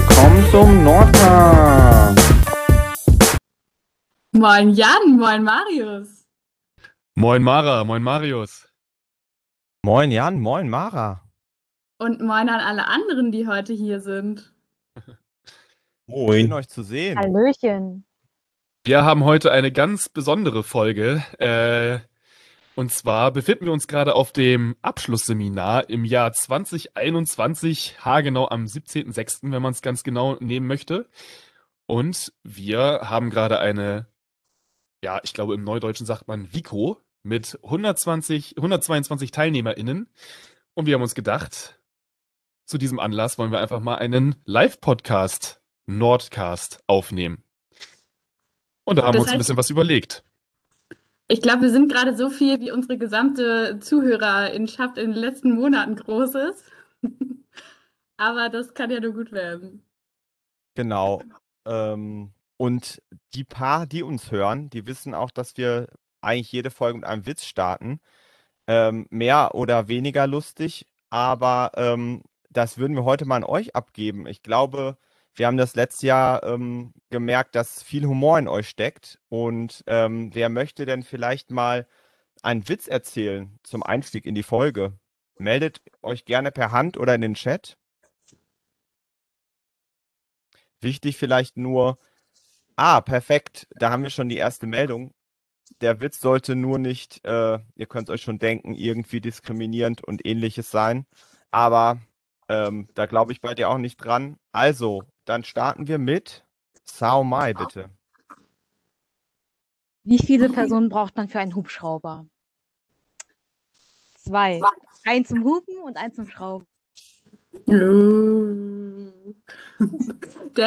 willkommen zum Nordcast. Moin Jan, moin Marius. Moin Mara, moin Marius. Moin Jan, moin Mara. Und moin an alle anderen, die heute hier sind. Schön euch zu sehen. Hallöchen. Wir haben heute eine ganz besondere Folge. Äh, und zwar befinden wir uns gerade auf dem Abschlussseminar im Jahr 2021, haargenau am 17.06., wenn man es ganz genau nehmen möchte. Und wir haben gerade eine, ja, ich glaube im Neudeutschen sagt man Vico mit 120, 122 TeilnehmerInnen. Und wir haben uns gedacht, zu diesem Anlass wollen wir einfach mal einen Live-Podcast, Nordcast, aufnehmen. Und da haben Das wir uns ein bisschen was überlegt. Ich glaube, wir sind gerade so viel, wie unsere gesamte Zuhörerinschaft in den letzten Monaten groß ist. Aber das kann ja nur gut werden. Genau. Ähm, und die paar, die uns hören, die wissen auch, dass wir eigentlich jede Folge mit einem Witz starten. Ähm, mehr oder weniger lustig, aber ähm, das würden wir heute mal an euch abgeben. Ich glaube, wir haben das letzte Jahr ähm, gemerkt, dass viel Humor in euch steckt. Und ähm, wer möchte denn vielleicht mal einen Witz erzählen zum Einstieg in die Folge? Meldet euch gerne per Hand oder in den Chat. Wichtig vielleicht nur, ah, perfekt, da haben wir schon die erste Meldung. Der Witz sollte nur nicht, äh, ihr könnt euch schon denken, irgendwie diskriminierend und ähnliches sein. Aber ähm, da glaube ich bei dir auch nicht dran. Also, dann starten wir mit Sao Mai, bitte. Wie viele Personen braucht man für einen Hubschrauber? Zwei. Ein zum Hupen und ein zum Schrauben. Der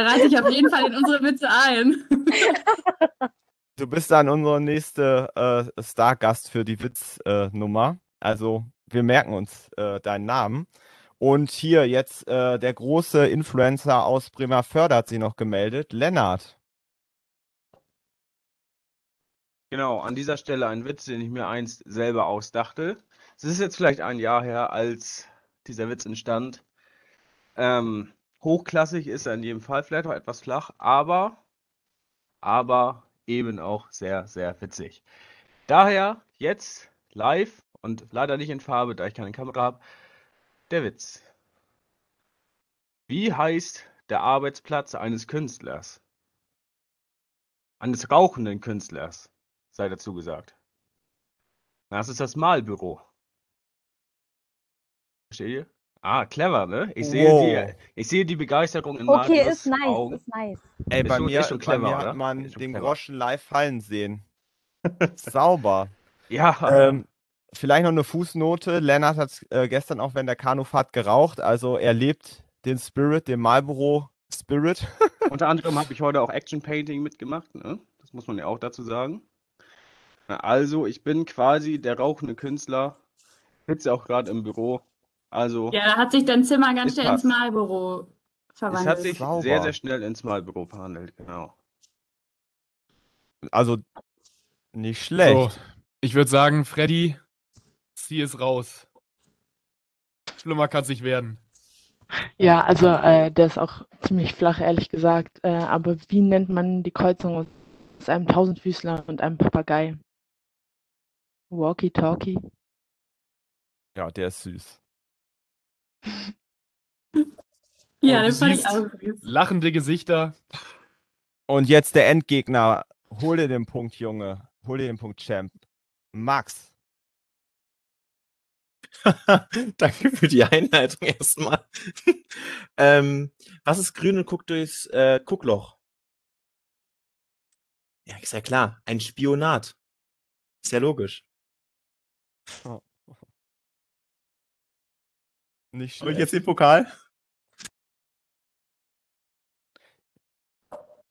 reiht sich auf jeden Fall in unsere Witze ein. Du bist dann unser nächster äh, Stargast für die Witznummer. Äh, Nummer. also, wir merken uns äh, deinen Namen. Und hier jetzt äh, der große Influencer aus Bremerförde hat sich noch gemeldet. Lennart. Genau, an dieser Stelle ein Witz, den ich mir einst selber ausdachte. Es ist jetzt vielleicht ein Jahr her, als dieser Witz entstand. Ähm, hochklassig ist er in jedem Fall, vielleicht auch etwas flach, aber, aber eben auch sehr, sehr witzig. Daher jetzt live und leider nicht in Farbe, da ich keine Kamera habe, der Witz. Wie heißt der Arbeitsplatz eines Künstlers? Eines rauchenden Künstlers, sei dazu gesagt. Das ist das Malbüro. Versteht ihr? Ah, clever, ne? Ich sehe, Wow. die, ich sehe die Begeisterung in Okay, Marius ist nice, Augen. ist nice. Ey, Ist bei schon- mir, ist schon bei clever, mir oder? hat man den clever. Groschen live fallen sehen. Sauber. Ja, ähm, vielleicht noch eine Fußnote. Lennart hat äh, gestern auch während der Kanufahrt geraucht. Also er lebt den Spirit, den Marlboro Spirit. unter anderem habe ich heute auch Action Painting mitgemacht, ne? Das muss man ja auch dazu sagen. Also, ich bin quasi der rauchende Künstler, sitze auch gerade im Büro. Also, Ja, da hat sich dein Zimmer ganz schnell ins. Malbüro es hat verwandelt. sich Sauber. sehr, sehr schnell ins Malbüro verhandelt, genau. Also nicht schlecht. So, ich würde sagen, Freddy, zieh es raus. Schlimmer kann es nicht werden. Ja, also äh, der ist auch ziemlich flach, ehrlich gesagt. Äh, aber wie nennt man die Kreuzung aus einem Tausendfüßler und einem Papagei? Walkie-talkie? Ja, der ist süß. Ja, Und das du fand ich auch süß. Lachende Gesichter. Und jetzt der Endgegner. Hol dir den Punkt, Junge. Hol dir den Punkt, Champ. Max. Danke für die Einleitung erstmal. ähm, was ist grün und guckt durchs äh, Guckloch? Ja, ist ja klar. Ein Spionat. Ist ja logisch. Nicht Soll ich schlecht. jetzt den Pokal?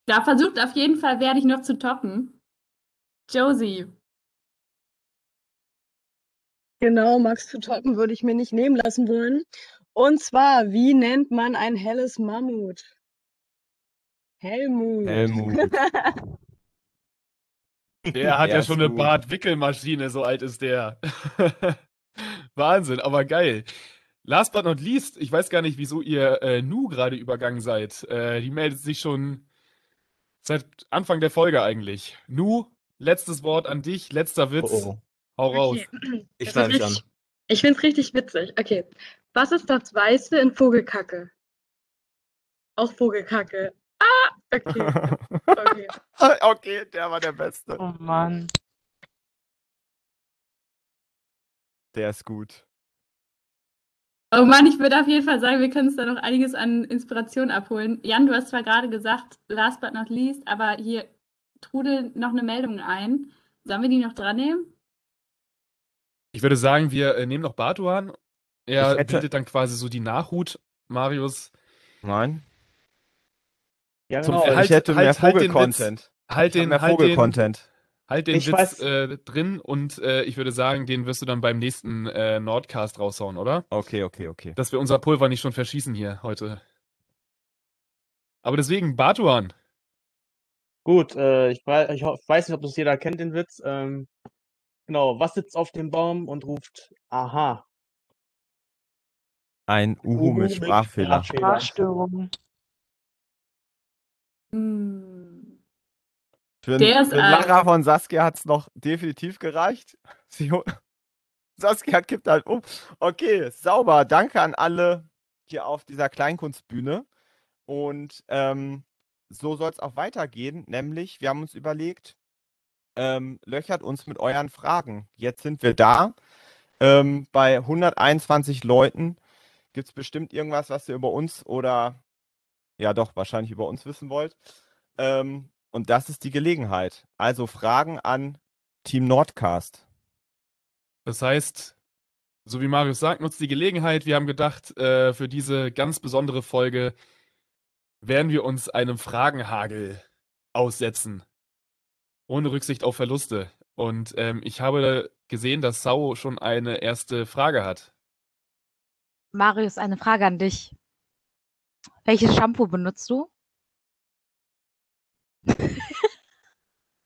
Da versucht auf jeden Fall, werde ich noch zu toppen. Josie. Genau, Max zu toppen würde ich mir nicht nehmen lassen wollen. Und zwar, wie nennt man ein helles Mammut? Helmut. Helmut. Der hat Der ja schon eine. Bartwickelmaschine, so alt ist der. Wahnsinn, aber geil. Last but not least, ich weiß gar nicht, wieso ihr äh, Nu gerade übergangen seid. Äh, die meldet sich schon seit Anfang der Folge eigentlich. Nu, letztes Wort an dich, letzter Witz. Oh, oh. Hau raus. Okay. Ich schneide mich an. richtig- Ich finde es richtig witzig. Okay. Was ist das Weiße in Vogelkacke? Auch Vogelkacke. Ah, okay. okay. okay, der war der Beste. Oh Mann. Der ist gut. Oh Mann, ich würde auf jeden Fall sagen, wir können uns da noch einiges an Inspiration abholen. Jan, du hast zwar gerade gesagt, last but not least, aber hier trudelt noch eine Meldung ein. Sollen wir die noch dran nehmen? Ich würde sagen, wir äh, nehmen noch Bartuan. Er hätte- bietet dann quasi so die Nachhut. Marius, Nein. Ja, Zum genau. Halt- ich hätte halt- mehr halt den Vogel-Content. halt den, mehr halt den, Vogel-Content. halt den Ich Witz weiß- äh, drin und äh, ich würde sagen, den wirst du dann beim nächsten äh, Nordcast raushauen, oder? Okay, okay, okay. Dass wir unser Pulver nicht schon verschießen hier heute. Aber deswegen, Bartuan. Gut, äh, ich, ich weiß nicht, ob das jeder kennt, den Witz. Ähm, genau, was sitzt auf dem Baum und ruft Aha? Ein Uhu mit Sprachfehler. Sprachstörung. Hm. Für, Der ist für. Lara von Saskia hat es noch definitiv gereicht. Sie, Saskia kippt halt um. Okay, sauber. Danke an alle hier auf dieser Kleinkunstbühne. Und ähm, so soll es auch weitergehen. Nämlich, wir haben uns überlegt, ähm, löchert uns mit euren Fragen. Jetzt sind wir da. Ähm, bei 121 Leuten gibt es bestimmt irgendwas, was ihr über uns oder ja doch wahrscheinlich über uns wissen wollt. Ähm, und das ist die Gelegenheit. Also Fragen an Team Nordcast. Das heißt, so wie Marius sagt, nutzt die Gelegenheit. Wir haben gedacht, äh, für diese ganz besondere Folge werden wir uns einem Fragenhagel aussetzen. Ohne Rücksicht auf Verluste. Und ähm, ich habe gesehen, dass Sau schon eine erste Frage hat. Marius, eine Frage an dich. Welches Shampoo benutzt du?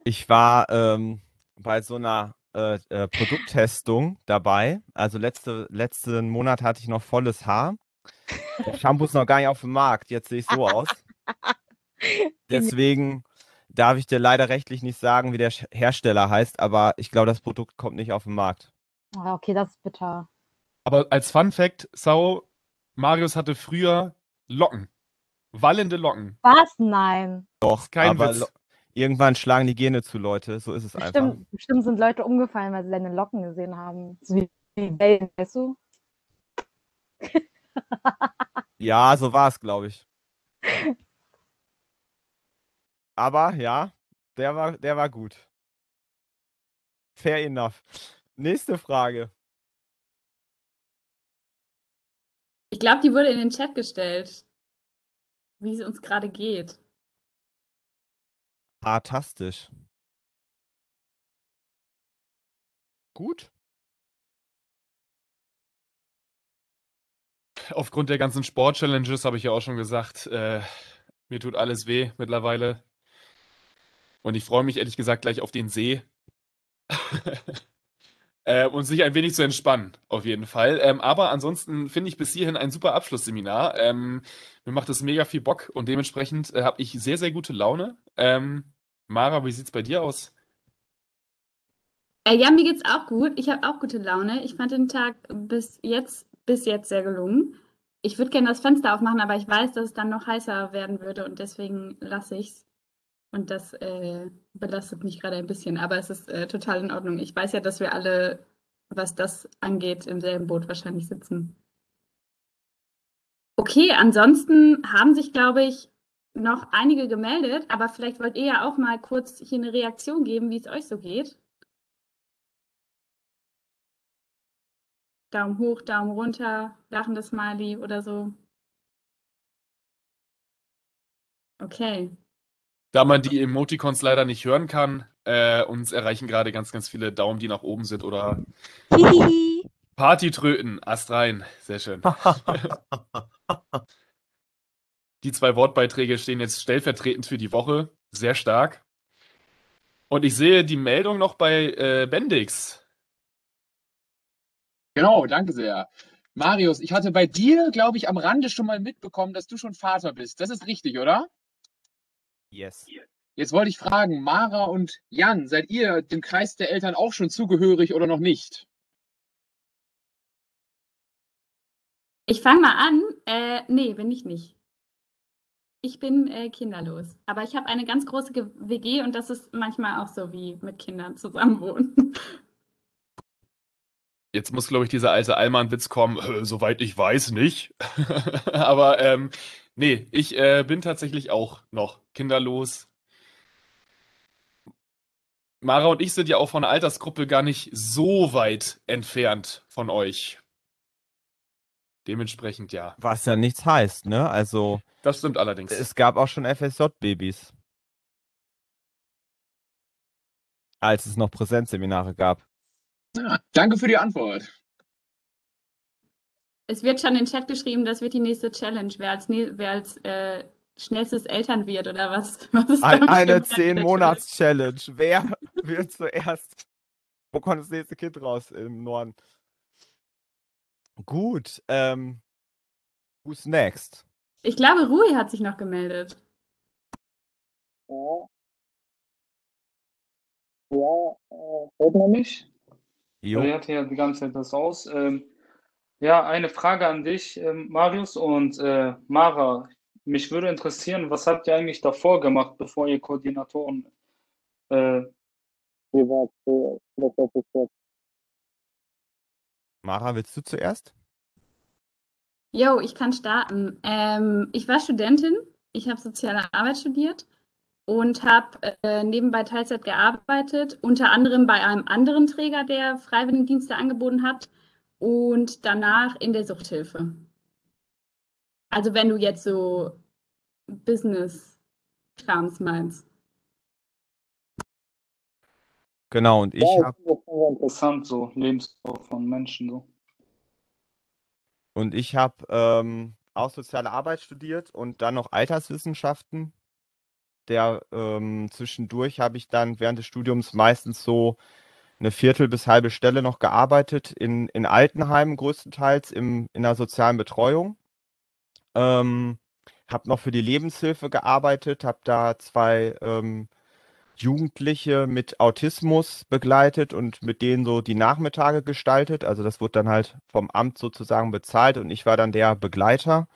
Ich war ähm, bei so einer äh, äh, Produkttestung dabei. Also letzte, letzten Monat hatte ich noch volles Haar. Das Shampoo ist noch gar nicht auf dem Markt. Jetzt sehe ich so aus. Deswegen darf ich dir leider rechtlich nicht sagen, wie der Hersteller heißt, aber ich glaube, das Produkt kommt nicht auf den Markt. Ah, okay, das ist bitter. Aber als Fun Fact, Sau, Marius hatte früher Locken. Wallende Locken. Was? Nein. Doch, kein aber Witz. irgendwann schlagen die Gene zu, Leute. So ist es einfach. Bestimmt, bestimmt sind Leute umgefallen, weil sie deine Locken gesehen haben. So wie Wellen, weißt du? Ja, so war es, glaube ich. Aber ja, der war, der war gut. Fair enough. Nächste Frage. Ich glaube, die wurde in den Chat gestellt, wie es uns gerade geht. Fantastisch. Gut. Aufgrund der ganzen Sport-Challenges habe ich ja auch schon gesagt, äh, mir tut alles weh mittlerweile. Und ich freue mich ehrlich gesagt gleich auf den See. äh, und sich ein wenig zu entspannen, auf jeden Fall. Ähm, aber ansonsten finde ich bis hierhin ein super Abschlussseminar. Ähm, mir macht es mega viel Bock und dementsprechend äh, habe ich sehr, sehr gute Laune. Ähm, Mara, wie sieht es bei dir aus? Äh, ja, mir geht's auch gut. Ich habe auch gute Laune. Ich fand den Tag bis jetzt, bis jetzt sehr gelungen. Ich würde gerne das Fenster aufmachen, aber ich weiß, dass es dann noch heißer werden würde und deswegen lasse ich's. Und das äh, belastet mich gerade ein bisschen, aber es ist äh, total in Ordnung. Ich weiß ja, dass wir alle, was das angeht, im selben Boot wahrscheinlich sitzen. Okay, ansonsten haben sich, glaube ich, noch einige gemeldet, aber vielleicht wollt ihr ja auch mal kurz hier eine Reaktion geben, wie es euch so geht. Daumen hoch, Daumen runter, lachendes Smiley oder so. Okay. Da man die Emoticons leider nicht hören kann, äh, uns erreichen gerade ganz, ganz viele Daumen, die nach oben sind oder. Partytröten, Ast rein. Sehr schön. Die zwei Wortbeiträge stehen jetzt stellvertretend für die Woche. Sehr stark. Und ich sehe die Meldung noch bei äh, Bendix. Genau, danke sehr. Marius, ich hatte bei dir, glaube ich, am Rande schon mal mitbekommen, dass du schon Vater bist. Das ist richtig, oder? Yes. Jetzt wollte ich fragen, Mara und Jan, seid ihr dem Kreis der Eltern auch schon zugehörig oder noch nicht? Ich fange mal an. Äh, nee, bin ich nicht. Ich bin äh, kinderlos. Aber ich habe eine ganz große Ge- WG und das ist manchmal auch so wie mit Kindern zusammenwohnen. Jetzt muss, glaube ich, dieser alte Allmann-Witz kommen, äh, soweit ich weiß, nicht. Aber ähm, nee, ich äh, bin tatsächlich auch noch kinderlos. Mara und ich sind ja auch von der Altersgruppe gar nicht so weit entfernt von euch. Dementsprechend ja. Was ja nichts heißt, ne? Also, Das stimmt allerdings. es gab auch schon FSJ-Babys. Als es noch Präsenzseminare gab. Ja, danke für die Antwort. Es wird schon in den Chat geschrieben, das wird die nächste Challenge, wer als, wer als äh, schnellstes Eltern wird oder was. was Ein, eine bestimmt der 10-Monats-Challenge. Wer wird zuerst? Wo kommt das nächste Kind raus im Norden? Gut. Ähm, who's next? Ich glaube, Rui hat sich noch gemeldet. Ja. Ja, äh, hört man mich? Jo. Ich hatte ja die ganze Zeit das aus. Ähm, ja, eine Frage an dich, ähm, Marius und äh, Mara. Mich würde interessieren, was habt ihr eigentlich davor gemacht, bevor ihr Koordinatoren äh? Mara, willst du zuerst? Jo, ich kann starten. Ähm, ich war Studentin, ich habe soziale Arbeit studiert und habe äh, nebenbei Teilzeit gearbeitet, unter anderem bei einem anderen Träger, der Freiwilligendienste angeboten hat und danach in der Suchthilfe. Also wenn du jetzt so Business-Krams meinst. Genau, und ich Ja, habe interessant, so Lebenslauf von Menschen so. und ich habe ähm, auch soziale Arbeit studiert und dann noch Alterswissenschaften. Der ähm, zwischendurch habe ich dann während des Studiums meistens so eine Viertel bis halbe Stelle noch gearbeitet in, in Altenheimen größtenteils im, in der sozialen Betreuung. Ähm, habe noch für die Lebenshilfe gearbeitet, habe da zwei ähm, Jugendliche mit Autismus begleitet und mit denen so die Nachmittage gestaltet. Also das wurde dann halt vom Amt sozusagen bezahlt und ich war dann der Begleiter.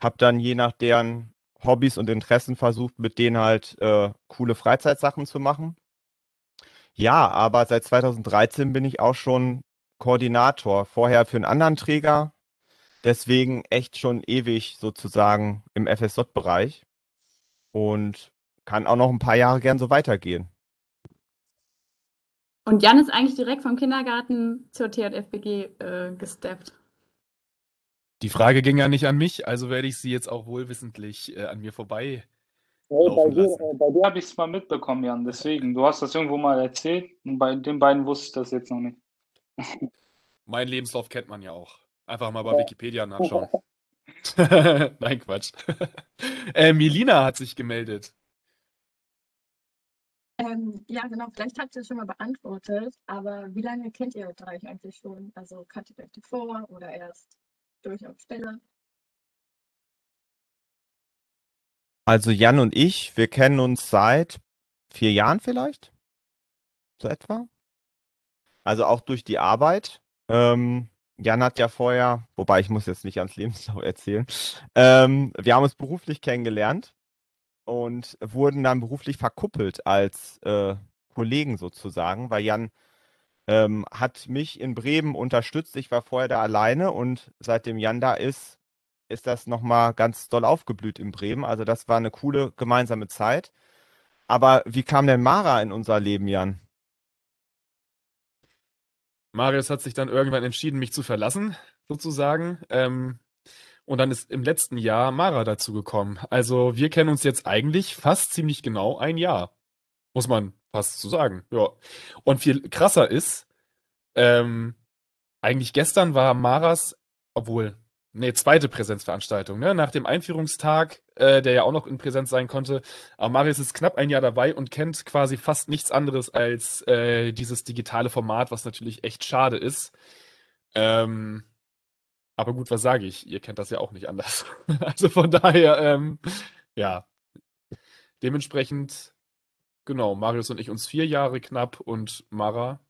Habe dann je nach deren Hobbys und Interessen versucht, mit denen halt äh, coole Freizeitsachen zu machen. Ja, aber seit 2013 bin ich auch schon Koordinator. Vorher für einen anderen Träger. Deswegen echt schon ewig sozusagen im FSJ-Bereich. Und kann auch noch ein paar Jahre gern so weitergehen. Und Jan ist eigentlich direkt vom Kindergarten zur TJFBG äh, gesteppt. Die Frage ging ja nicht an mich, also werde ich sie jetzt auch wohlwissentlich äh, an mir vorbei Hey, bei dir, äh, bei dir habe ich es mal mitbekommen, Jan. Deswegen, du hast das irgendwo mal erzählt und bei den beiden wusste ich das jetzt noch nicht. Mein Lebenslauf kennt man ja auch. Einfach mal bei Ja. Wikipedia nachschauen. Nein, Quatsch. äh, Melina hat sich gemeldet. Ähm, ja, genau, vielleicht habt ihr es schon mal beantwortet, aber wie lange kennt ihr euch eigentlich schon? Also kanntet ihr euch davor oder erst durch auf Stelle? Also Jan und ich, wir kennen uns seit vier Jahren vielleicht, so etwa. Also auch durch die Arbeit. Ähm, Jan hat ja vorher, wobei ich muss jetzt nicht ans Lebenslauf erzählen, ähm, wir haben uns beruflich kennengelernt und wurden dann beruflich verkuppelt als äh, Kollegen sozusagen, weil Jan ähm, hat mich in Bremen unterstützt. Ich war vorher da alleine und seitdem Jan da ist, ist das nochmal ganz doll aufgeblüht in Bremen. Also das war eine coole gemeinsame Zeit. Aber wie kam denn Mara in unser Leben, Jan? Marius hat sich dann irgendwann entschieden, mich zu verlassen, sozusagen. Ähm, und dann ist im letzten Jahr Mara dazugekommen. Also wir kennen uns jetzt eigentlich fast ziemlich genau ein Jahr. Muss man fast so sagen. Ja. Und viel krasser ist, ähm, eigentlich gestern war Maras, obwohl, nee, zweite Präsenzveranstaltung, ne? Nach dem Einführungstag, äh, der ja auch noch in Präsenz sein konnte. Aber Marius ist knapp ein Jahr dabei und kennt quasi fast nichts anderes als äh, dieses digitale Format, was natürlich echt schade ist. Ähm, Aber gut, was sage ich? Ihr kennt das ja auch nicht anders. Also von daher, ähm, ja. Dementsprechend, genau, Marius und ich uns vier Jahre knapp und Mara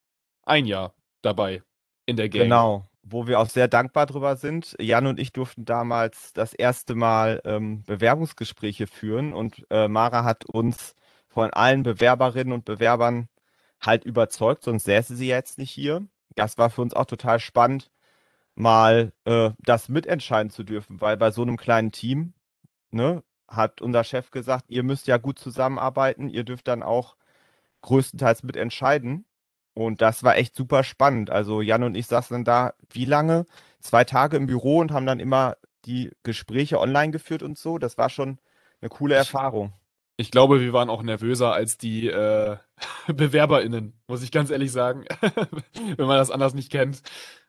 ein Jahr dabei in der Gang. Genau, wo wir auch sehr dankbar drüber sind. Jan und ich durften damals das erste Mal ähm, Bewerbungsgespräche führen und äh, Mara hat uns von allen Bewerberinnen und Bewerbern halt überzeugt, sonst säße sie jetzt nicht hier. Das war für uns auch total spannend, mal äh, das mitentscheiden zu dürfen, weil bei so einem kleinen Team, ne, hat unser Chef gesagt, ihr müsst ja gut zusammenarbeiten, ihr dürft dann auch größtenteils mitentscheiden. Und das war echt super spannend. Also Jan und ich saßen dann da, wie lange? Zwei Tage im Büro und haben dann immer die Gespräche online geführt und so. Das war schon eine coole Erfahrung. Ich glaube, wir waren auch nervöser als die äh, BewerberInnen, muss ich ganz ehrlich sagen, wenn man das anders nicht kennt.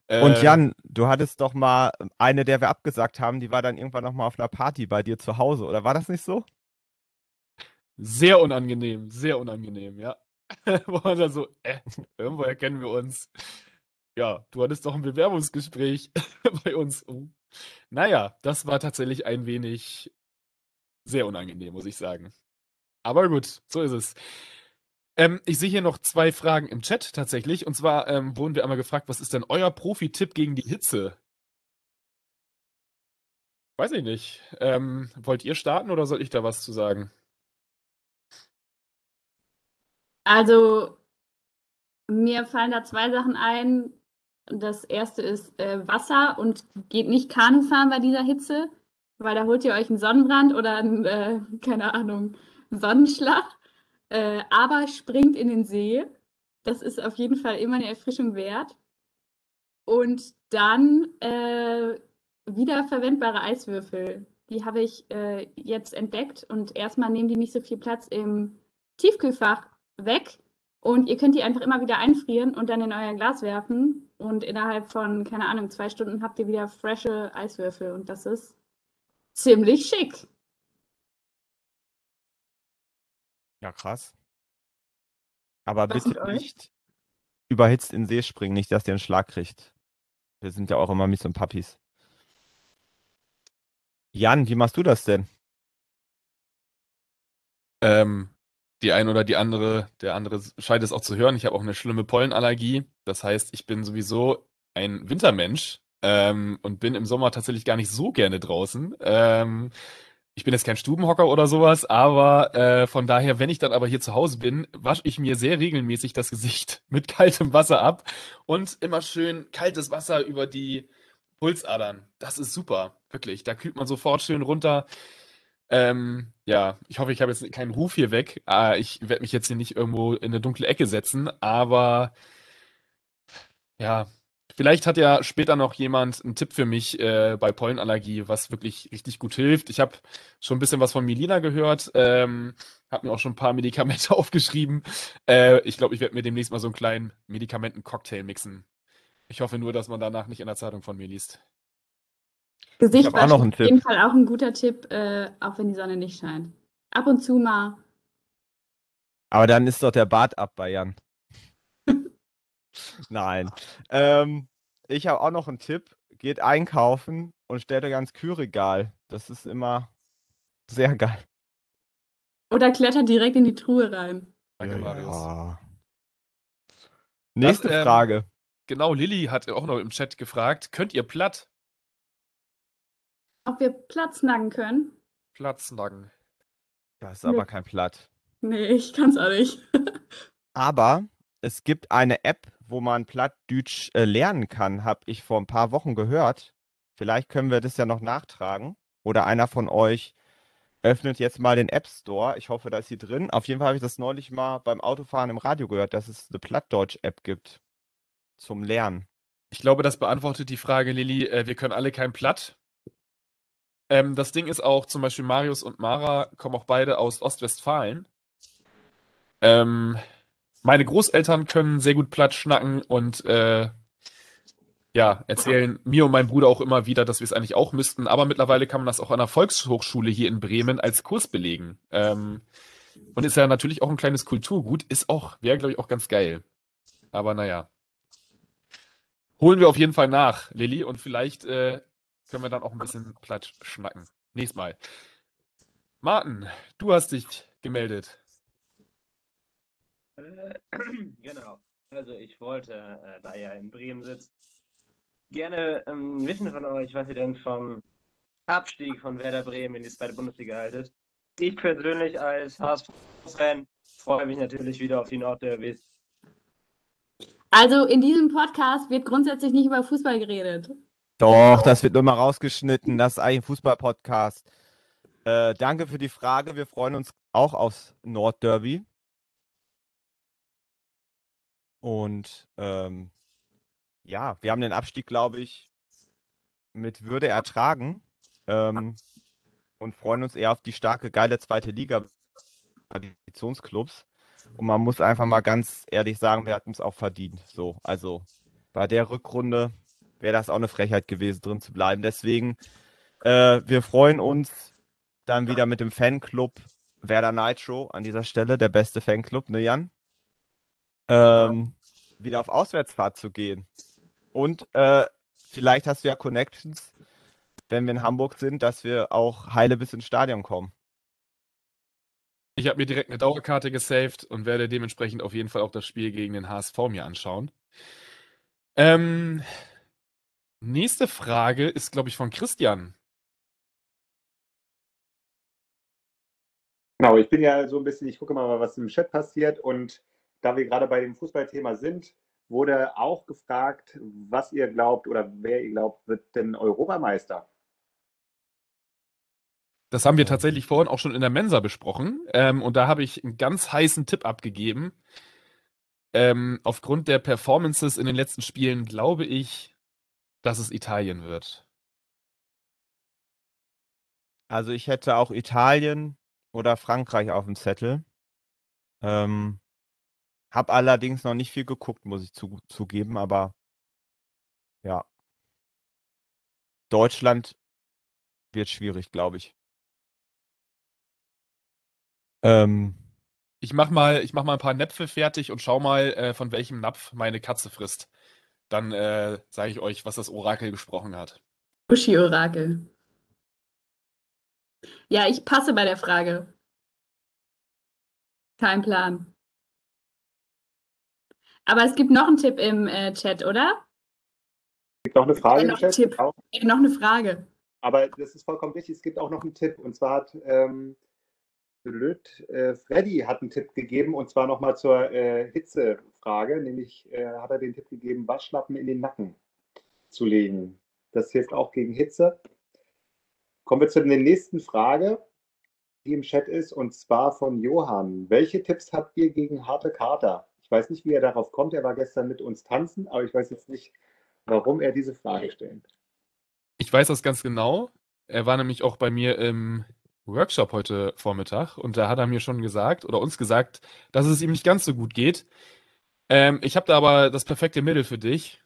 Und Äh, Jan, du hattest doch mal eine, der wir abgesagt haben, die war dann irgendwann noch mal auf einer Party bei dir zu Hause, oder war das nicht so? Sehr unangenehm, sehr unangenehm, ja. Wo man dann so, äh, irgendwoher kennen wir uns. Ja, du hattest doch ein Bewerbungsgespräch bei uns. Oh. Naja, das war tatsächlich ein wenig sehr unangenehm, muss ich sagen. Aber gut, so ist es. Ähm, ich sehe hier noch zwei Fragen im Chat tatsächlich. Und zwar ähm, wurden wir einmal gefragt, was ist denn euer Profi-Tipp gegen die Hitze? Weiß ich nicht. Ähm, wollt ihr starten oder soll ich da was zu sagen? Also, mir fallen da zwei Sachen ein. Das erste ist äh, Wasser und geht nicht Kanu fahren bei dieser Hitze, weil da holt ihr euch einen Sonnenbrand oder einen, äh, keine Ahnung, Sonnenschlag. Äh, aber springt in den See. Das ist auf jeden Fall immer eine Erfrischung wert. Und dann äh, wiederverwendbare Eiswürfel. Die habe ich äh, jetzt entdeckt und erstmal nehmen die nicht so viel Platz im Tiefkühlfach weg. Und ihr könnt die einfach immer wieder einfrieren und dann in euer Glas werfen. Und innerhalb von, keine Ahnung, zwei Stunden habt ihr wieder frische Eiswürfel. Und das ist ziemlich schick. Ja, krass. Aber Was bitte nicht überhitzt in den See springen, nicht, dass ihr einen Schlag kriegt. Wir sind ja auch immer Mies und Papis. Jan, wie machst du das denn? Ähm, die ein oder die andere, der andere scheint es auch zu hören. Ich habe auch eine schlimme Pollenallergie. Das heißt, ich bin sowieso ein Wintermensch ähm, und bin im Sommer tatsächlich gar nicht so gerne draußen. Ähm, ich bin jetzt kein Stubenhocker oder sowas, aber äh, von daher, wenn ich dann aber hier zu Hause bin, wasche ich mir sehr regelmäßig das Gesicht mit kaltem Wasser ab und immer schön kaltes Wasser über die Pulsadern. Das ist super, wirklich. Da kühlt man sofort schön runter. Ähm, ja, ich hoffe, ich habe jetzt keinen Ruf hier weg. Äh, ich werde mich jetzt hier nicht irgendwo in eine dunkle Ecke setzen, aber ja, vielleicht hat ja später noch jemand einen Tipp für mich äh, bei Pollenallergie, was wirklich richtig gut hilft. Ich habe schon ein bisschen was von Melina gehört, ähm, habe mir auch schon ein paar Medikamente aufgeschrieben. Äh, ich glaube, ich werde mir demnächst mal so einen kleinen Medikamenten-Cocktail mixen. Ich hoffe nur, dass man danach nicht in der Zeitung von mir liest. Gesicht hab auch noch einen waschen ist auf jeden Tipp. Fall auch ein guter Tipp, äh, auch wenn die Sonne nicht scheint. Ab und zu mal. Aber dann ist doch der Bart ab bei Jan. Nein. Ähm, ich habe auch noch einen Tipp. Geht einkaufen und stellt euch ans Kühlregal. Das ist immer sehr geil. Oder klettert direkt in die Truhe rein. Danke, Marius. Ja. Nächste Das, ähm, Frage. Genau, Lilly hat auch noch im Chat gefragt, könnt ihr platt? Ob wir Platz nagen können? Platznagen. Das ist aber kein Platt. Nee, ich kann's auch nicht. Aber es gibt eine App, wo man Plattdütsch äh, lernen kann, habe ich vor ein paar Wochen gehört. Vielleicht können wir das ja noch nachtragen. Oder einer von euch öffnet jetzt mal den App Store. Ich hoffe, da ist sie drin. Auf jeden Fall habe ich das neulich mal beim Autofahren im Radio gehört, dass es eine Plattdeutsch-App gibt zum Lernen. Ich glaube, das beantwortet die Frage, Lilly. Äh, wir können alle kein Platt. Ähm, das Ding ist auch, zum Beispiel Marius und Mara kommen auch beide aus Ostwestfalen. Ähm, meine Großeltern können sehr gut Platt schnacken und äh, ja, erzählen mir und meinem Bruder auch immer wieder, dass wir es eigentlich auch müssten. Aber mittlerweile kann man das auch an der Volkshochschule hier in Bremen als Kurs belegen. Ähm, und ist ja natürlich auch ein kleines Kulturgut. Ist auch, wäre, glaube ich, auch ganz geil. Aber naja. Holen wir auf jeden Fall nach, Lilly. Und vielleicht äh, können wir dann auch ein bisschen Platsch schnacken. Nächstes Mal. Martin, du hast dich gemeldet. Äh, genau. Also ich wollte, äh, da ihr in Bremen sitzt, gerne ähm, wissen von euch, was ihr denn vom Abstieg von Werder Bremen in die zweite Bundesliga haltet. Ich persönlich als HSV-Fan freue mich natürlich wieder auf die Nordderbys. Also in diesem Podcast wird grundsätzlich nicht über Fußball geredet. Doch, das wird nur mal rausgeschnitten. Das ist eigentlich ein Fußball-Podcast. Äh, danke für die Frage. Wir freuen uns auch aufs Nordderby. Und ähm, ja, wir haben den Abstieg, glaube ich, mit Würde ertragen ähm, und freuen uns eher auf die starke, geile zweite Liga Traditionsclubs. Und man muss einfach mal ganz ehrlich sagen, wir hatten es auch verdient. So, also bei der Rückrunde wäre das auch eine Frechheit gewesen, drin zu bleiben. Deswegen, äh, wir freuen uns dann wieder mit dem Fanclub Werder Nitro an dieser Stelle, der beste Fanclub, ne Jan? Ähm, wieder auf Auswärtsfahrt zu gehen. Und äh, vielleicht hast du ja Connections, wenn wir in Hamburg sind, dass wir auch heile bis ins Stadion kommen. Ich habe mir direkt eine Dauerkarte gesaved und werde dementsprechend auf jeden Fall auch das Spiel gegen den HSV mir anschauen. Ähm, nächste Frage ist, glaube ich, von Christian. Genau, ich bin ja so ein bisschen, ich gucke mal, was im Chat passiert und da wir gerade bei dem Fußballthema sind, wurde auch gefragt, was ihr glaubt oder wer ihr glaubt, wird denn Europameister? Das haben wir tatsächlich vorhin auch schon in der Mensa besprochen. Ähm, und da habe ich einen ganz heißen Tipp abgegeben. Ähm, aufgrund der Performances in den letzten Spielen glaube ich, dass es Italien wird. Also ich hätte auch Italien oder Frankreich auf dem Zettel. Ähm, hab allerdings noch nicht viel geguckt, muss ich zu, zugeben, aber ja. Deutschland wird schwierig, glaube ich. Ähm, Ich mach mal, ich mach mal ein paar Näpfe fertig und schau mal, äh, von welchem Napf meine Katze frisst. Dann äh, sage ich euch, was das Orakel gesprochen hat. Uschi-Orakel. Ja, ich passe bei der Frage. Kein Plan. Aber es gibt noch einen Tipp im äh, Chat, oder? Es gibt noch eine Frage Äh, im noch Chat. Tipp. Auch. Äh, noch eine Frage. Aber das ist vollkommen richtig. Es gibt auch noch einen Tipp. Und zwar hat ähm, blöd, äh, Freddy hat einen Tipp gegeben und zwar nochmal zur äh, Hitzefrage. Nämlich äh, hat er den Tipp gegeben, Waschlappen in den Nacken zu legen. Das hilft auch gegen Hitze. Kommen wir zu der nächsten Frage, die im Chat ist, und zwar von Johann. Welche Tipps habt ihr gegen harte Kater? Ich weiß nicht, wie er darauf kommt. Er war gestern mit uns tanzen, aber ich weiß jetzt nicht, warum er diese Frage stellt. Ich weiß das ganz genau. Er war nämlich auch bei mir im Workshop heute Vormittag und da hat er mir schon gesagt oder uns gesagt, dass es ihm nicht ganz so gut geht. Ähm, ich habe da aber das perfekte Mittel für dich.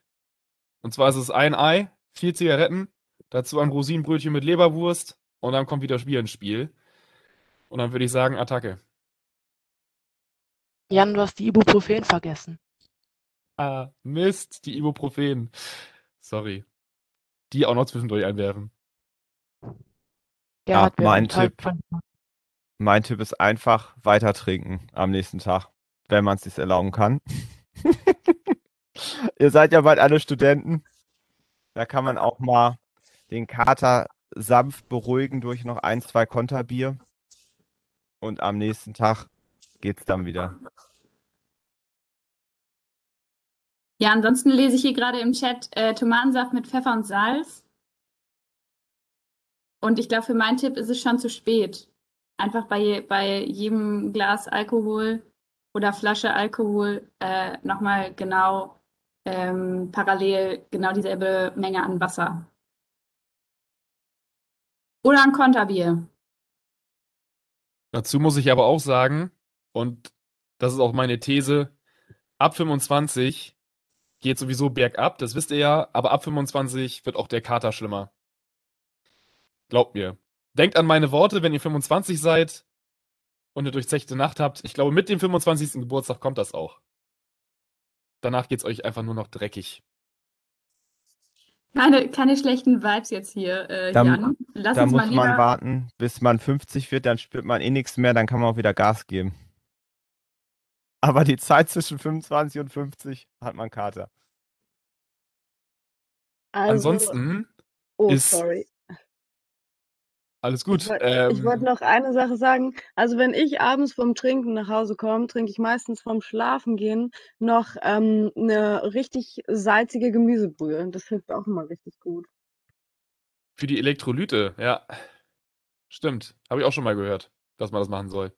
Und zwar ist es ein Ei, vier Zigaretten, dazu ein Rosinenbrötchen mit Leberwurst und dann kommt wieder Bier ins Spiel. Und dann würde ich sagen, Attacke. Jan, du hast die Ibuprofen vergessen. Ah, Mist, die Ibuprofen. Sorry. Die auch noch zwischendurch einwerfen. Ja, Gerhard wäre mein total Tipp, von- mein Tipp ist einfach weiter trinken am nächsten Tag, wenn man es sich erlauben kann. Ihr seid ja bald alle Studenten. Da kann man auch mal den Kater sanft beruhigen durch noch ein, zwei Konterbier. Und am nächsten Tag geht's dann wieder. Ja, ansonsten lese ich hier gerade im Chat äh, Tomatensaft mit Pfeffer und Salz. Und ich glaube, für meinen Tipp ist es schon zu spät. Einfach bei, bei jedem Glas Alkohol oder Flasche Alkohol äh, nochmal genau ähm, parallel genau dieselbe Menge an Wasser. Oder ein Konterbier. Dazu muss ich aber auch sagen, und das ist auch meine These, ab 25 geht sowieso bergab, das wisst ihr ja, aber ab 25 wird auch der Kater schlimmer. Glaubt mir. Denkt an meine Worte, wenn ihr 25 seid und eine durchzechte Nacht habt. Ich glaube, mit dem 25. Geburtstag kommt das auch. Danach geht es euch einfach nur noch dreckig. Keine, keine schlechten Vibes jetzt hier, äh, Da, Jan. Lass da uns muss mal man lieber. warten, bis man 50 wird, dann spürt man eh nichts mehr, dann kann man auch wieder Gas geben. Aber die Zeit zwischen 25 und 50 hat man Kater. Also, Ansonsten oh, ist sorry. Alles gut. Ich, Ähm, ich wollte noch eine Sache sagen. Also wenn ich abends vom Trinken nach Hause komme, trinke ich meistens vom Schlafengehen noch ähm, eine richtig salzige Gemüsebrühe. Das hilft auch immer richtig gut. Für die Elektrolyte, ja. Stimmt. Habe ich auch schon mal gehört, dass man das machen soll.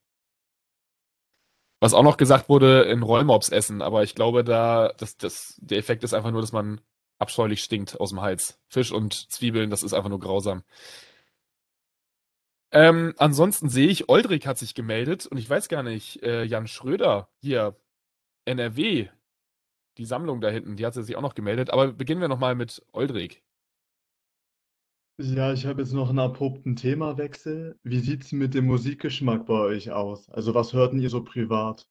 Was auch noch gesagt wurde, in Rollmops essen, aber ich glaube, da, das, das, der Effekt ist einfach nur, dass man abscheulich stinkt aus dem Hals. Fisch und Zwiebeln, das ist einfach nur grausam. Ähm, ansonsten sehe ich, Oldrich hat sich gemeldet und ich weiß gar nicht, äh, Jan Schröder, hier, NRW, die Sammlung da hinten, die hat sich auch noch gemeldet, aber beginnen wir nochmal mit Oldrich. Ja, ich habe jetzt noch einen abrupten Themawechsel. Wie sieht's mit dem Musikgeschmack bei euch aus? Also was hört ihr so privat?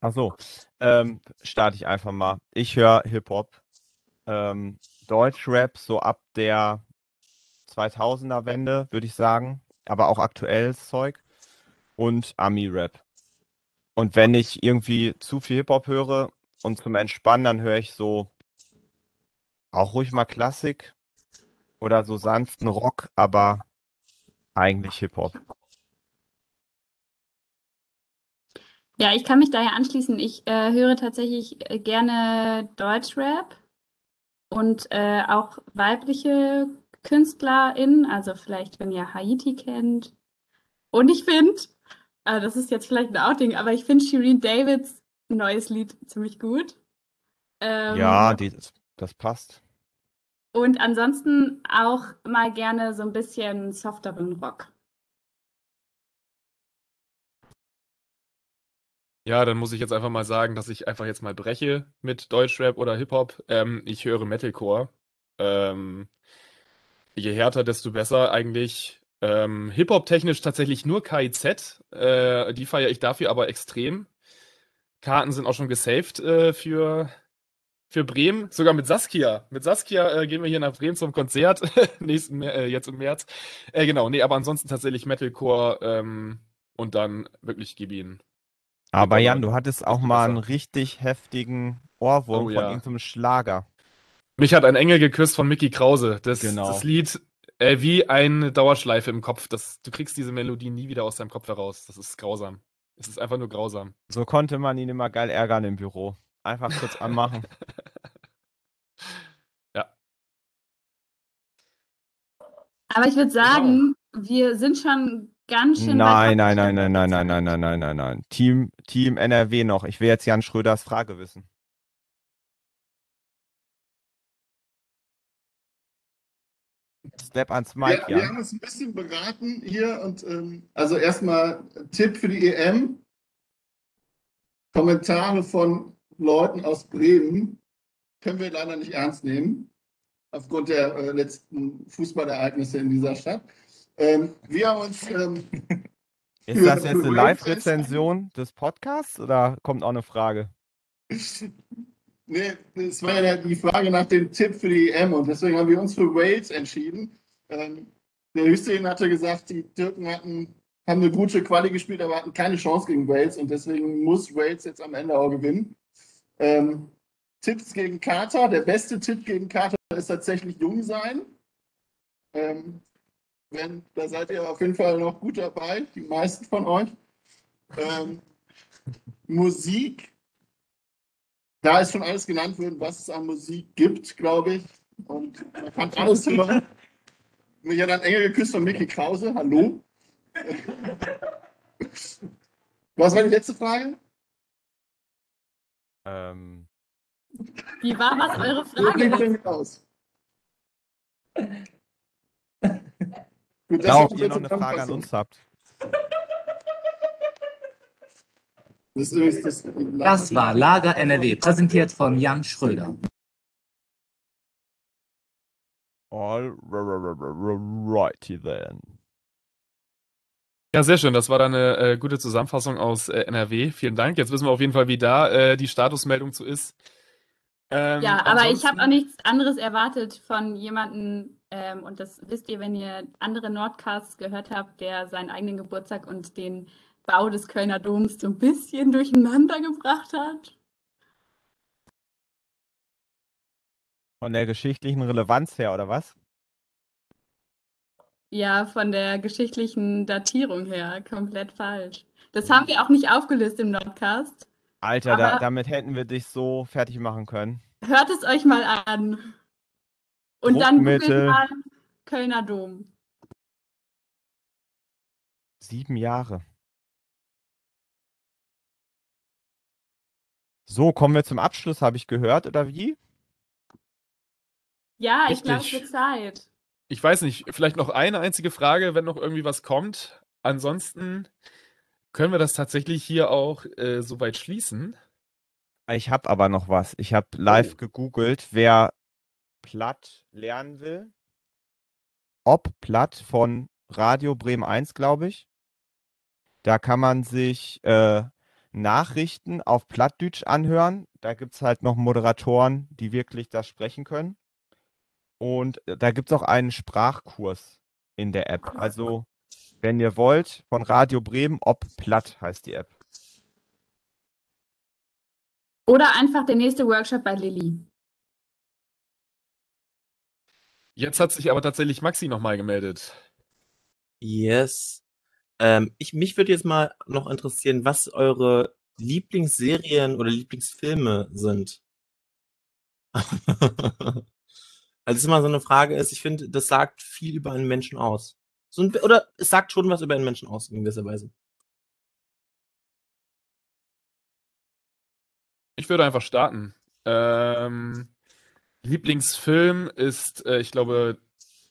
Ach so, ähm, starte ich einfach mal. Ich höre Hip-Hop, ähm, Deutschrap so ab der 2000er Wende, würde ich sagen, aber auch aktuelles Zeug und Ami-Rap. Und wenn ich irgendwie zu viel Hip-Hop höre und zum Entspannen, dann höre ich so auch ruhig mal Klassik oder so sanften Rock, aber eigentlich Hip-Hop. Ja, ich kann mich daher anschließen. Ich äh, höre tatsächlich äh, gerne Deutschrap und äh, auch weibliche KünstlerInnen, also vielleicht, wenn ihr Haiti kennt. Und ich finde, äh, das ist jetzt vielleicht ein Outing, aber ich finde Shireen Davids neues Lied ziemlich gut. Ähm, Ja, die, das passt. Und ansonsten auch mal gerne so ein bisschen softeren Rock. Ja, dann muss ich jetzt einfach mal sagen, dass ich einfach jetzt mal breche mit Deutschrap oder Hip-Hop. Ähm, ich höre Metalcore. Ähm, je härter, desto besser eigentlich. Ähm, Hip-Hop-technisch tatsächlich nur KIZ. Äh, die feiere ich dafür aber extrem. Karten sind auch schon gesaved äh, für, für Bremen, sogar mit Saskia. Mit Saskia äh, gehen wir hier nach Bremen zum Konzert, nächsten, äh, jetzt im März. Äh, genau, nee, aber ansonsten tatsächlich Metalcore ähm, und dann wirklich gib ihn. Aber Jan, du hattest auch mal einen richtig heftigen Ohrwurm Oh von ja. irgendeinem Schlager. Mich hat ein Engel geküsst von Mickey Krause. Das, Genau. das Lied äh, wie eine Dauerschleife im Kopf. Das, du kriegst diese Melodie nie wieder aus deinem Kopf heraus. Das ist grausam. Es ist einfach nur grausam. So konnte man ihn immer geil ärgern im Büro. Einfach kurz anmachen. Ja. Aber ich würde sagen, wir sind schon ganz schön weit Nein, nein, nein, nein, nein, nein, nein, nein, nein, nein, nein. Team, Team NRW noch. Ich will jetzt Jan Schröders Frage wissen. Step ans Wir, Mic, wir Jan. haben uns ein bisschen beraten hier und ähm, also erstmal Tipp für die EM. Kommentare von Leuten aus Bremen können wir leider nicht ernst nehmen, aufgrund der äh, letzten Fußballereignisse in dieser Stadt. Ähm, wir haben uns. Ähm, Ist das jetzt eine Live-Rezension des Podcasts oder kommt auch eine Frage? Nee, das war ja die Frage nach dem Tipp für die EM und deswegen haben wir uns für Wales entschieden. Ähm, der Hüseyin hatte gesagt, die Türken hatten, haben eine gute Quali gespielt, aber hatten keine Chance gegen Wales und deswegen muss Wales jetzt am Ende auch gewinnen. Ähm, Tipps gegen Katar. Der beste Tipp gegen Katar ist tatsächlich jung sein. Ähm, wenn, da seid ihr auf jeden Fall noch gut dabei, die meisten von euch. Ähm, Musik da ist schon alles genannt worden, was es an Musik gibt, glaube ich. Und man kann alles hören. Mich hat ein Engel geküsst von Mickey Krause. Hallo. Was war die letzte Frage? Ähm, Wie war was eure Wie Frage? denn aus? Gut, das ja, ob ihr noch eine Frage an uns habt. Das, ist, das, Das war Lager NRW, präsentiert von Jan Schröder. All righty then. Ja, sehr schön. Das war dann eine äh, gute Zusammenfassung aus äh, NRW. Vielen Dank. Jetzt wissen wir auf jeden Fall, wie da äh, die Statusmeldung zu ist. Ähm, Ja, aber ich habe auch nichts anderes erwartet von jemandem, ähm, und das wisst ihr, wenn ihr andere Nordcasts gehört habt, der seinen eigenen Geburtstag und den Bau des Kölner Doms so ein bisschen durcheinander gebracht hat. Von der geschichtlichen Relevanz her, oder was? Ja, von der geschichtlichen Datierung her komplett falsch. Das haben wir auch nicht aufgelöst im Nordcast. Alter, da, damit hätten wir dich so fertig machen können. Hört es euch mal an. Und dann googelt mal Kölner Dom. Sieben Jahre. So, kommen wir zum Abschluss, habe ich gehört, oder wie? Ja, ich glaube, es Richtig. wird Zeit. Ich weiß nicht, vielleicht noch eine einzige Frage, wenn noch irgendwie was kommt. Ansonsten können wir das tatsächlich hier auch äh, soweit schließen. Ich habe aber noch was. Ich habe live gegoogelt, wer platt lernen will. Ob platt von Radio Bremen 1, glaube ich. Da kann man sich äh, Nachrichten auf Plattdeutsch anhören. Da gibt es halt noch Moderatoren, die wirklich das sprechen können. Und äh, da gibt es auch einen Sprachkurs in der App. Also, wenn ihr wollt, von Radio Bremen, ob platt heißt die App. Oder einfach der nächste Workshop bei Lilly. Jetzt hat sich aber tatsächlich Maxi nochmal gemeldet. Yes. Ähm, ich, mich würde jetzt mal noch interessieren, was eure Lieblingsserien oder Lieblingsfilme sind. also, das ist immer so eine Frage ist, ich finde, das sagt viel über einen Menschen aus. So ein, oder es sagt schon was über einen Menschen aus, in gewisser Weise. Ich würde einfach starten. Ähm, Lieblingsfilm ist, äh, ich glaube,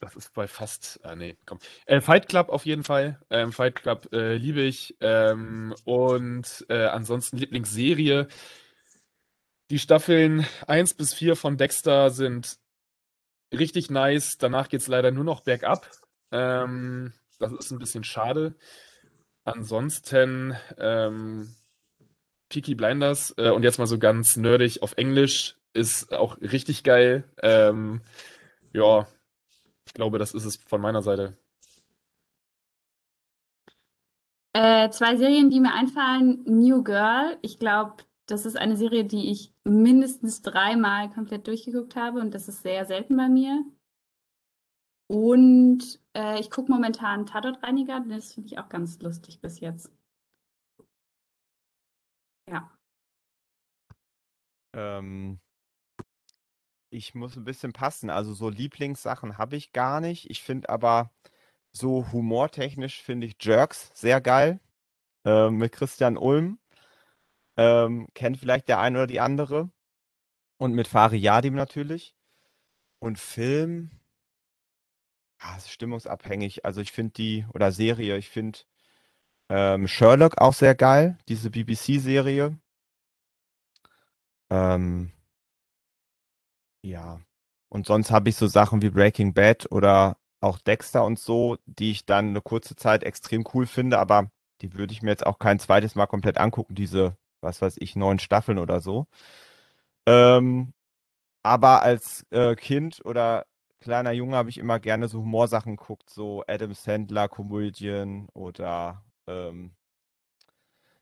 das ist bei fast, ah nee, komm. Äh, Fight Club auf jeden Fall. Ähm, Fight Club äh, liebe ich. Ähm, und äh, ansonsten Lieblingsserie. Die Staffeln 1 bis 4 von Dexter sind richtig nice. Danach geht es leider nur noch bergab. Ähm, das ist ein bisschen schade. Ansonsten ähm, Peaky Blinders äh, und jetzt mal so ganz nerdig auf Englisch ist auch richtig geil. Ähm, ja, ich glaube, das ist es von meiner Seite. Äh, zwei Serien, die mir einfallen. New Girl. Ich glaube, das ist eine Serie, die ich mindestens dreimal komplett durchgeguckt habe und das ist sehr selten bei mir. Und äh, ich gucke momentan Tatortreiniger, das finde ich auch ganz lustig bis jetzt. Ja. Ähm, ich muss ein bisschen passen. Also so Lieblingssachen habe ich gar nicht. Ich finde aber so humortechnisch finde ich Jerks sehr geil. Ähm, mit Christian Ulm. Ähm, kennt vielleicht der eine oder die andere. Und mit Fari Yadim natürlich. Und Film, ja, ist stimmungsabhängig. Also ich finde die, oder Serie, ich finde ähm, Sherlock auch sehr geil, diese BBC-Serie. Ähm, ja. Und sonst habe ich so Sachen wie Breaking Bad oder auch Dexter und so, die ich dann eine kurze Zeit extrem cool finde, aber die würde ich mir jetzt auch kein zweites Mal komplett angucken, diese, was weiß ich, neun Staffeln oder so. Ähm, aber als äh, Kind oder kleiner Junge habe ich immer gerne so Humorsachen geguckt, so Adam Sandler Komödien oder ähm,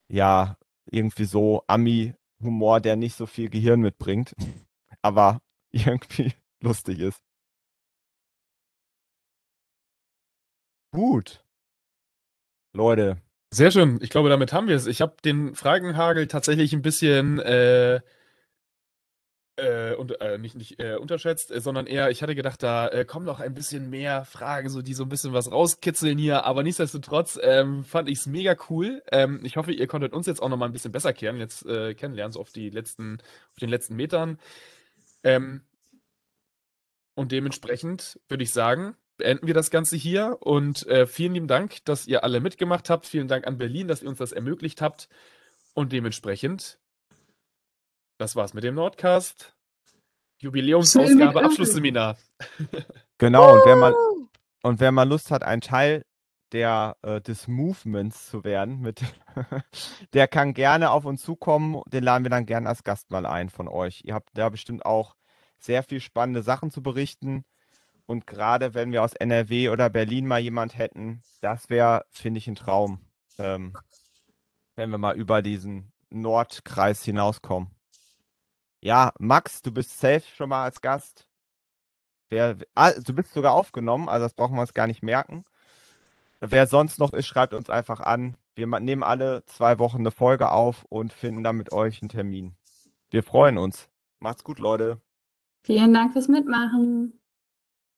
ja, irgendwie so Ami-Humor, der nicht so viel Gehirn mitbringt, aber irgendwie lustig ist. Gut. Leute. Sehr schön. Ich glaube, damit haben wir es. Ich habe den Fragenhagel tatsächlich ein bisschen äh, äh, und, äh, nicht, nicht äh, unterschätzt, äh, sondern eher, ich hatte gedacht, da äh, kommen noch ein bisschen mehr Fragen, so die so ein bisschen was rauskitzeln hier, aber nichtsdestotrotz ähm, fand ich es mega cool. Ähm, ich hoffe, ihr konntet uns jetzt auch noch mal ein bisschen besser kennen, jetzt äh, kennenlernen, so auf die letzten, auf den letzten Metern. Ähm, und dementsprechend würde ich sagen, beenden wir das Ganze hier und äh, vielen lieben Dank, dass ihr alle mitgemacht habt. Vielen Dank an Berlin, dass ihr uns das ermöglicht habt. Und dementsprechend, das war's mit dem Nordcast. Jubiläumsausgabe, Abschlussseminar. Genau, und wer mal, und wer mal Lust hat, ein Teil der, äh, des Movements zu werden, mit, der kann gerne auf uns zukommen. Den laden wir dann gerne als Gast mal ein von euch. Ihr habt da bestimmt auch sehr viel spannende Sachen zu berichten. Und gerade wenn wir aus NRW oder Berlin mal jemand hätten, das wäre, finde ich, ein Traum, ähm, wenn wir mal über diesen Nordkreis hinauskommen. Ja, Max, du bist safe schon mal als Gast. Wer, ah, du bist sogar aufgenommen, also das brauchen wir uns gar nicht merken. Wer sonst noch ist, schreibt uns einfach an. Wir nehmen alle zwei Wochen eine Folge auf und finden dann mit euch einen Termin. Wir freuen uns. Macht's gut, Leute. Vielen Dank fürs Mitmachen.